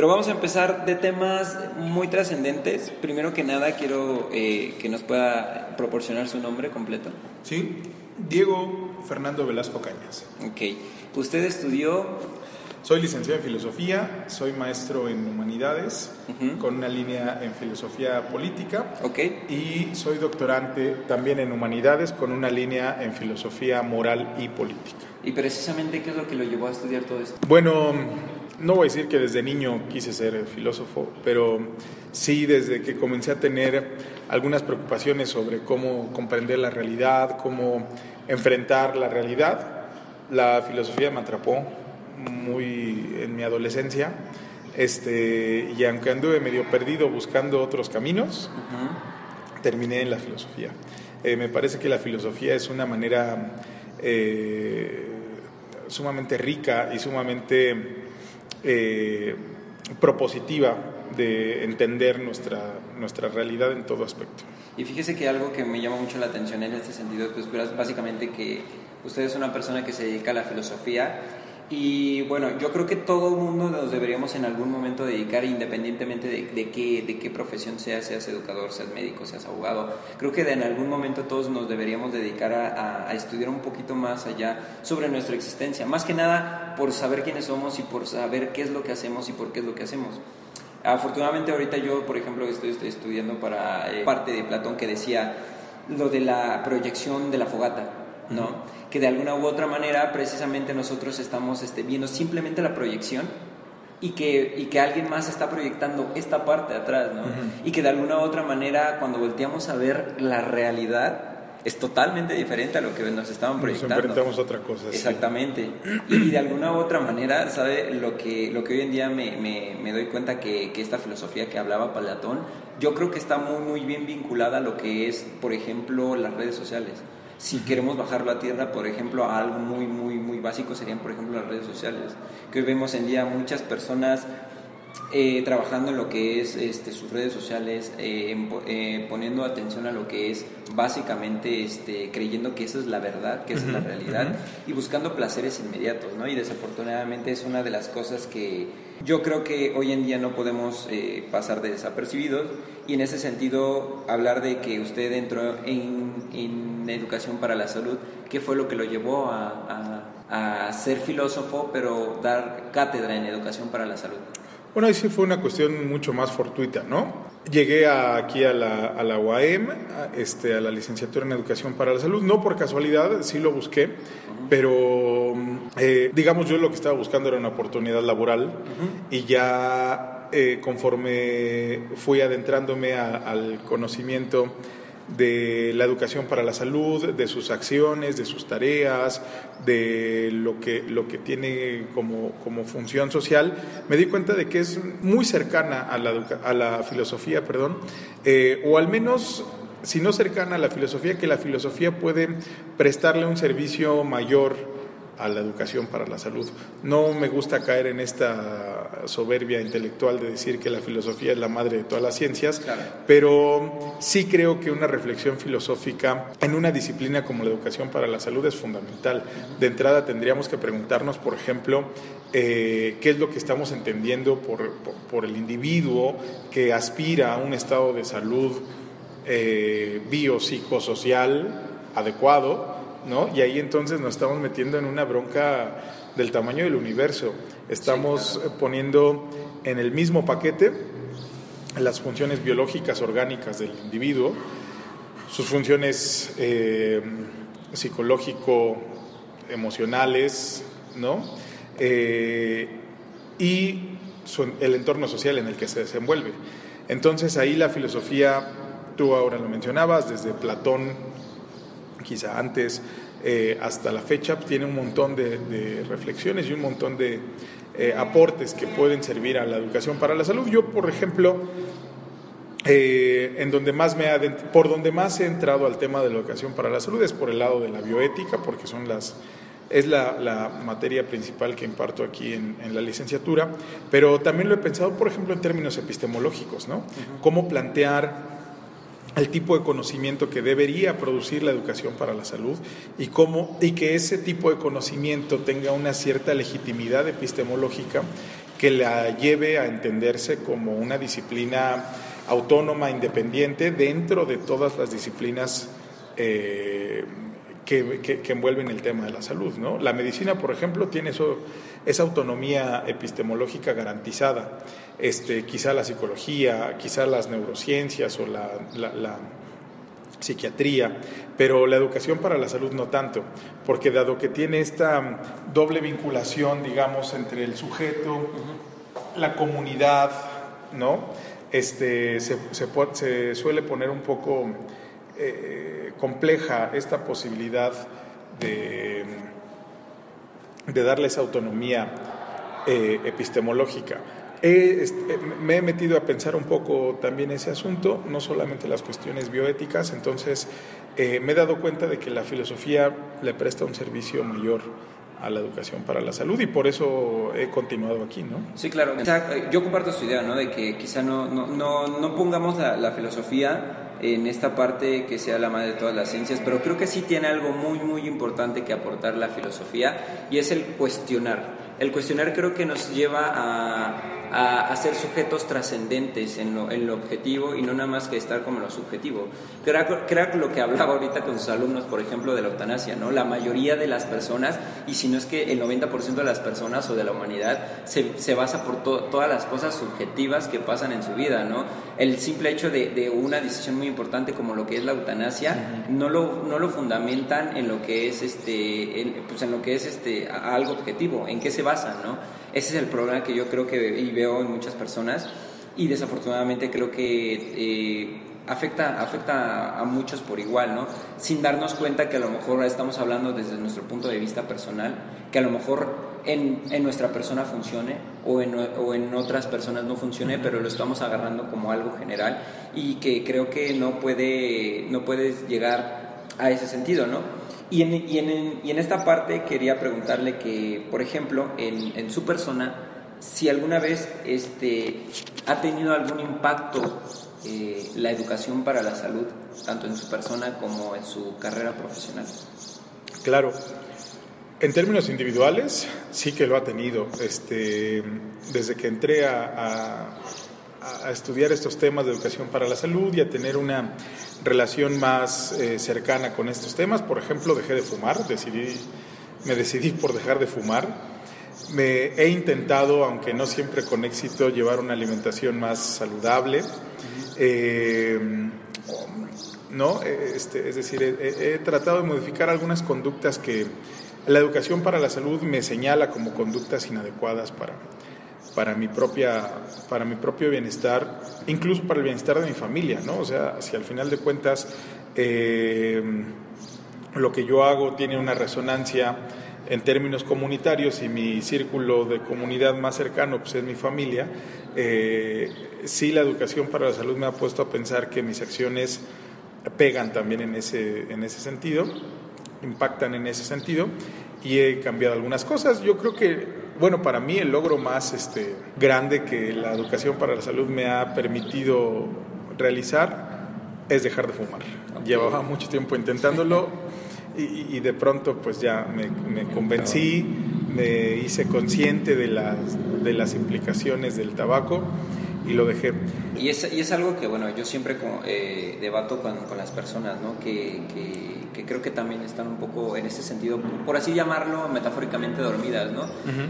Pero vamos a empezar de temas muy trascendentes. Primero que nada, quiero eh, que nos pueda proporcionar su nombre completo. Sí, Diego Fernando Velasco Cañas. Ok. Usted estudió soy licenciado en filosofía, soy maestro en humanidades, con una línea en filosofía política. Okay. Y soy doctorante también en humanidades, con una línea en filosofía moral y política. ¿Y precisamente qué es lo que lo llevó a estudiar todo esto? Bueno, no voy a decir que desde niño quise ser filósofo, pero sí desde que comencé a tener algunas preocupaciones sobre cómo comprender la realidad, cómo enfrentar la realidad, la filosofía me atrapó muy en mi adolescencia. Este, y aunque anduve medio perdido buscando otros caminos, terminé en la filosofía. Eh, me parece que la filosofía es una manera eh, sumamente rica y sumamente eh, propositiva de entender nuestra, nuestra realidad en todo aspecto. Y fíjese que algo que me llama mucho la atención en este sentido, pues básicamente que usted es una persona que se dedica a la filosofía y bueno, yo creo que todo el mundo nos deberíamos en algún momento dedicar, independientemente de, qué, de qué profesión seas, seas educador, seas médico, seas abogado. Creo que en algún momento todos nos deberíamos dedicar a, estudiar un poquito más allá sobre nuestra existencia. Más que nada por saber quiénes somos y por saber qué es lo que hacemos y por qué es lo que hacemos. Afortunadamente ahorita yo, por ejemplo, estoy, estudiando para eh, parte de Platón que decía lo de la proyección de la fogata, ¿no? que de alguna u otra manera precisamente nosotros estamos este, viendo simplemente la proyección y que, y que alguien más está proyectando esta parte de atrás, ¿no? Y que de alguna u otra manera cuando volteamos a ver la realidad es totalmente diferente a lo que nos estaban proyectando. Nos enfrentamos a otra cosa. Exactamente. Y de alguna u otra manera, ¿sabe? Lo que, lo que hoy en día me, me, me doy cuenta que, que, esta filosofía que hablaba Platón, yo creo que está muy, muy bien vinculada a lo que es, por ejemplo, las redes sociales si queremos bajarlo a tierra, por ejemplo, a algo muy, muy, muy básico serían, por ejemplo, las redes sociales, que hoy vemos en día muchas personas eh, trabajando en lo que es este, sus redes sociales, eh, eh, poniendo atención a lo que es básicamente este, creyendo que esa es la verdad, que esa es la realidad, y buscando placeres inmediatos, ¿no? Y desafortunadamente es una de las cosas que yo creo que hoy en día no podemos pasar de desapercibidos, y en ese sentido hablar de que usted entró en, en educación para la salud, ¿qué fue lo que lo llevó a, a, a ser filósofo, pero dar cátedra en educación para la salud? Bueno, ahí sí fue una cuestión mucho más fortuita, ¿no? Llegué aquí a la, a la UAM, a, este, a la licenciatura en Educación para la Salud, no por casualidad, sí lo busqué, pero eh, digamos yo lo que estaba buscando era una oportunidad laboral y ya eh, conforme fui adentrándome al conocimiento de la educación para la salud, de sus acciones, de sus tareas, de lo que, lo que tiene como, como función social, me di cuenta de que es muy cercana a la, a la filosofía, perdón, eh, o al menos si no cercana a la filosofía, que la filosofía puede prestarle un servicio mayor a la educación para la salud. No me gusta caer en esta soberbia intelectual de decir que la filosofía es la madre de todas las ciencias, pero sí creo que una reflexión filosófica en una disciplina como la educación para la salud es fundamental. De entrada tendríamos que preguntarnos, por ejemplo, eh, qué es lo que estamos entendiendo por, por, el individuo que aspira a un estado de salud eh, biopsicosocial adecuado ¿no? Y ahí entonces nos estamos metiendo en una bronca del tamaño del universo. Estamos poniendo en el mismo paquete las funciones biológicas orgánicas del individuo, sus funciones eh, psicológico-emocionales, ¿no? Eh, y el entorno social en el que se desenvuelve. Entonces ahí la filosofía, tú ahora lo mencionabas, desde Platón quizá antes eh, hasta la fecha, tiene un montón de, reflexiones y un montón de eh, aportes que pueden servir a la educación para la salud. Yo, por ejemplo, eh, en donde más me por donde más he entrado al tema de la educación para la salud es por el lado de la bioética, porque son las es la, materia principal que imparto aquí en, la licenciatura, pero también lo he pensado, por ejemplo, en términos epistemológicos, ¿no? Cómo plantear el tipo de conocimiento que debería producir la educación para la salud y cómo y que ese tipo de conocimiento tenga una cierta legitimidad epistemológica que la lleve a entenderse como una disciplina autónoma, independiente, dentro de todas las disciplinas eh, que, envuelven el tema de la salud. ¿no? La medicina, por ejemplo, tiene eso, esa autonomía epistemológica garantizada. Este, quizá la psicología, quizá las neurociencias o la, psiquiatría, pero la educación para la salud no tanto, porque dado que tiene esta doble vinculación, digamos, entre el sujeto, la comunidad, ¿no? Este, se, se, suele poner un poco eh, compleja esta posibilidad de, de darles autonomía eh, epistemológica. Este, me he metido a pensar un poco también ese asunto, no solamente las cuestiones bioéticas, entonces eh, me he dado cuenta de que la filosofía le presta un servicio mayor a la educación para la salud y por eso he continuado aquí, ¿no? Sí, claro. Yo comparto su idea, ¿no? De que quizá no, no, no, pongamos la, filosofía en esta parte que sea la madre de todas las ciencias, pero creo que sí tiene algo muy, muy importante que aportar la filosofía y es el cuestionar. El cuestionar creo que nos lleva a a, ser sujetos trascendentes en lo, en lo, objetivo y no nada más que estar como en lo subjetivo. Creo, creo lo que hablaba ahorita con sus alumnos, por ejemplo, de la eutanasia, ¿no? La mayoría de las personas, y si no es que el 90% de las personas o de la humanidad, se, se basa por todas las cosas subjetivas que pasan en su vida, ¿no? El simple hecho de, de una decisión muy importante como lo que es la eutanasia, no, lo, no lo fundamentan en lo que es, este, pues en lo que es este, algo objetivo, en qué se ¿no? Ese es el problema que yo creo que y veo en muchas personas y desafortunadamente creo que eh, afecta, afecta a muchos por igual, ¿no? Sin darnos cuenta que a lo mejor estamos hablando desde nuestro punto de vista personal, que a lo mejor en, en nuestra persona funcione o en, o en, otras personas no funcione, pero lo estamos agarrando como algo general y que creo que no puede, no puedes llegar a ese sentido, ¿no? Y en, y, en, y en, esta parte quería preguntarle que, por ejemplo, en, en, su persona, si alguna vez este, ha tenido algún impacto eh, la educación para la salud, tanto en su persona como en su carrera profesional. Claro. En términos individuales, sí que lo ha tenido. Este, desde que entré a, a, a estudiar estos temas de educación para la salud y a tener una relación más eh, cercana con estos temas. Por ejemplo, dejé de fumar, decidí, me decidí por dejar de fumar. Me he intentado, aunque no siempre con éxito, llevar una alimentación más saludable. Eh, ¿no? Este, es decir, he, tratado de modificar algunas conductas que la educación para la salud me señala como conductas inadecuadas para, para mi, propia, para mi propio bienestar, incluso para el bienestar de mi familia, ¿no? O sea, si al final de cuentas eh, lo que yo hago tiene una resonancia en términos comunitarios y mi círculo de comunidad más cercano pues es mi familia, eh, sí la educación para la salud me ha puesto a pensar que mis acciones pegan también en ese, en ese sentido, impactan en ese sentido y he cambiado algunas cosas. Yo creo que bueno, para mí el logro más este, grande que la educación para la salud me ha permitido realizar es dejar de fumar. Llevaba mucho tiempo intentándolo y, de pronto pues ya me, convencí, me hice consciente de las, de las implicaciones del tabaco y lo dejé. Y es, y es algo que, bueno, yo siempre eh, debato con, con, las personas, ¿no? Que, que, creo que también están un poco en ese sentido, por así llamarlo, metafóricamente dormidas, ¿no?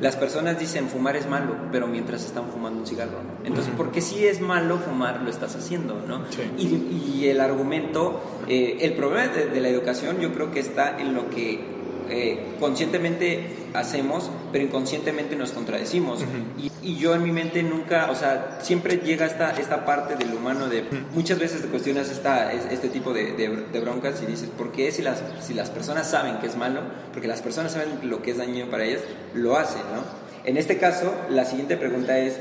Las personas dicen fumar es malo, pero mientras están fumando un cigarro, ¿no? Entonces, porque si es malo fumar, lo estás haciendo, ¿no? Y, y, el argumento, eh, el problema de, de la educación yo creo que está en lo que eh, conscientemente hacemos, pero inconscientemente nos contradecimos. y, y, yo en mi mente nunca, o sea, siempre llega esta, esta parte del humano de, muchas veces te cuestionas esta, este tipo de, de, broncas y dices, ¿por qué si las, si las personas saben que es malo? Porque las personas saben lo que es dañino para ellas, lo hacen, ¿no? En este caso, la siguiente pregunta es,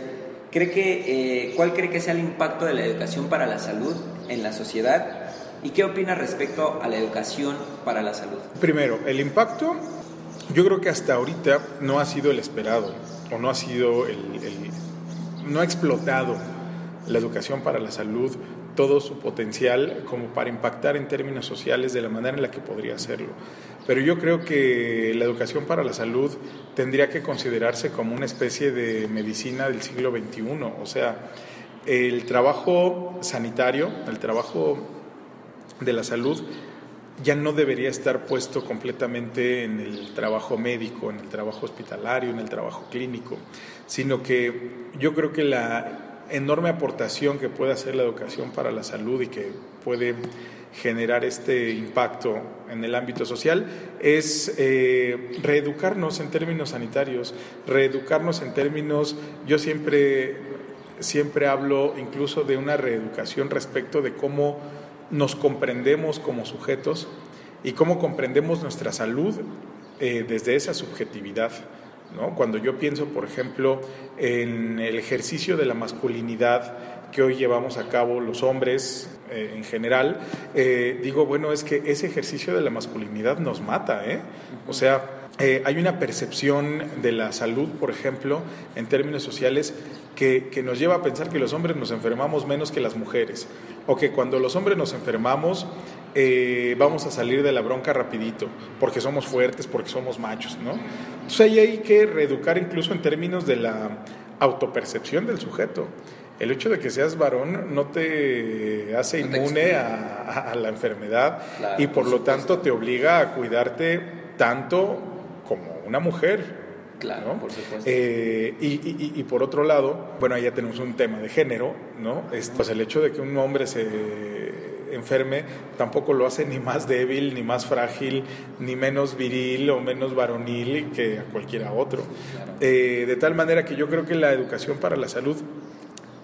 ¿cree que, eh, ¿cuál cree que sea el impacto de la educación para la salud en la sociedad ¿Y qué opina respecto a la educación para la salud? Primero, el impacto yo creo que hasta ahorita no ha sido el esperado o no ha sido el, no ha explotado la educación para la salud todo su potencial como para impactar en términos sociales de la manera en la que podría hacerlo. Pero yo creo que la educación para la salud tendría que considerarse como una especie de medicina del siglo XXI. O sea, el trabajo sanitario, el trabajo de la salud, ya no debería estar puesto completamente en el trabajo médico, en el trabajo hospitalario, en el trabajo clínico, sino que yo creo que la enorme aportación que puede hacer la educación para la salud y que puede generar este impacto en el ámbito social es eh, reeducarnos en términos sanitarios, reeducarnos en términos, yo siempre, siempre hablo incluso de una reeducación respecto de cómo nos comprendemos como sujetos y cómo comprendemos nuestra salud eh, desde esa subjetividad. Cuando yo pienso, por ejemplo, en el ejercicio de la masculinidad que hoy llevamos a cabo los hombres eh, en general, eh, digo, bueno, es que ese ejercicio de la masculinidad nos mata, ¿eh? O sea, hay una percepción de la salud, por ejemplo, en términos sociales, que, que, nos lleva a pensar que los hombres nos enfermamos menos que las mujeres, o que cuando los hombres nos enfermamos eh, vamos a salir de la bronca rapidito, porque somos fuertes, porque somos machos, ¿no? Entonces ahí hay que reeducar incluso en términos de la autopercepción del sujeto. El hecho de que seas varón no te hace inmune a, la enfermedad y por, lo tanto te obliga a cuidarte tanto como una mujer. Claro, por supuesto. Eh, y, y, por otro lado, bueno, ahí ya tenemos un tema de género, ¿no? pues el hecho de que un hombre se enferme tampoco lo hace ni más débil, ni más frágil, ni menos viril o menos varonil que a cualquiera otro. Eh, de tal manera que yo creo que la educación para la salud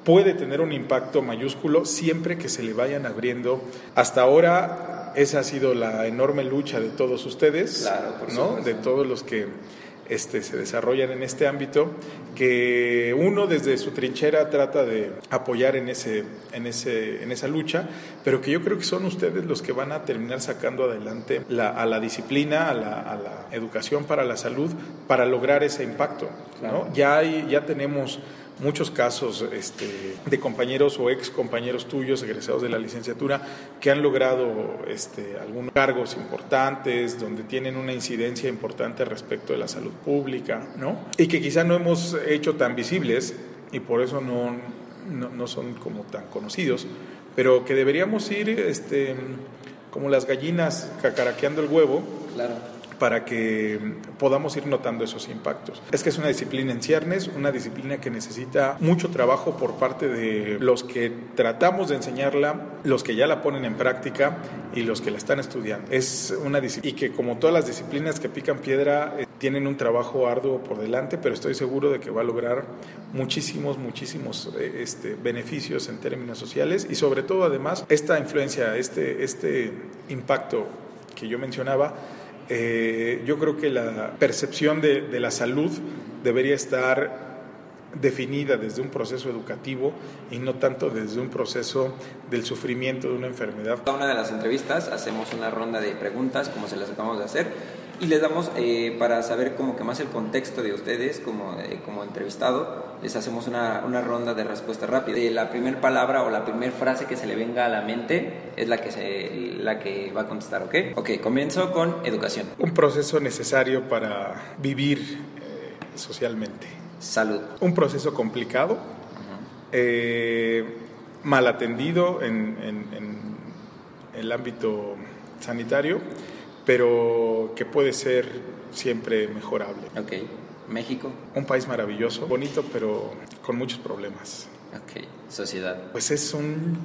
puede tener un impacto mayúsculo siempre que se le vayan abriendo. Hasta ahora esa ha sido la enorme lucha de todos ustedes, ¿no? de todos los que este, se desarrollan en este ámbito, que uno desde su trinchera trata de apoyar en, ese, en, ese, en esa lucha, pero que yo creo que son ustedes los que van a terminar sacando adelante a la disciplina, a la, educación para la salud, para lograr ese impacto. Ya, hay, ya tenemos muchos casos este, de compañeros o ex compañeros tuyos egresados de la licenciatura que han logrado este, algunos cargos importantes, donde tienen una incidencia importante respecto de la salud pública, ¿no? Y que quizá no hemos hecho tan visibles y por eso no, no, son como tan conocidos, pero que deberíamos ir este, como las gallinas cacaraqueando el huevo. Claro para que podamos ir notando esos impactos. Es que es una disciplina en ciernes, una disciplina que necesita mucho trabajo por parte de los que tratamos de enseñarla, los que ya la ponen en práctica y los que la están estudiando. Es una y que como todas las disciplinas que pican piedra eh, tienen un trabajo arduo por delante, pero estoy seguro de que va a lograr muchísimos, muchísimos eh, este, beneficios en términos sociales y sobre todo además esta influencia, este, este impacto que yo mencionaba, eh, yo creo que la percepción de, la salud debería estar definida desde un proceso educativo y no tanto desde un proceso del sufrimiento de una enfermedad. En una de las entrevistas hacemos una ronda de preguntas, como se las acabamos de hacer, y les damos, eh, para saber como que más el contexto de ustedes como, eh, como entrevistado, les hacemos una, una ronda de respuesta rápida. la primera palabra o la primera frase que se le venga a la mente es la que, se, la que va a contestar, ¿ok? Ok, comienzo con educación. Un proceso necesario para vivir eh, socialmente. Salud. Un proceso complicado, mal atendido en, en, en el ámbito sanitario pero que puede ser siempre mejorable. Ok. México. Un país maravilloso, bonito, pero con muchos problemas. Ok. Sociedad. Pues es un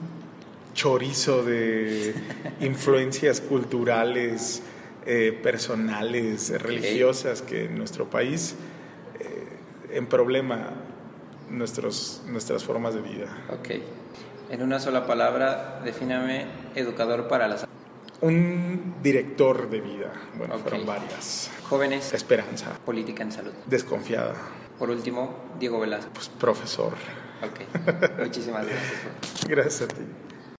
chorizo de influencias culturales, eh, personales, religiosas que en nuestro país eh, en problema nuestros, nuestras formas de vida. Ok. En una sola palabra, defíname educador para la un director de vida. Bueno, fueron varias. Jóvenes. Esperanza. Política en salud. Desconfiada. Por último, Diego Velasco. Pues profesor. Ok. Muchísimas gracias. gracias a ti.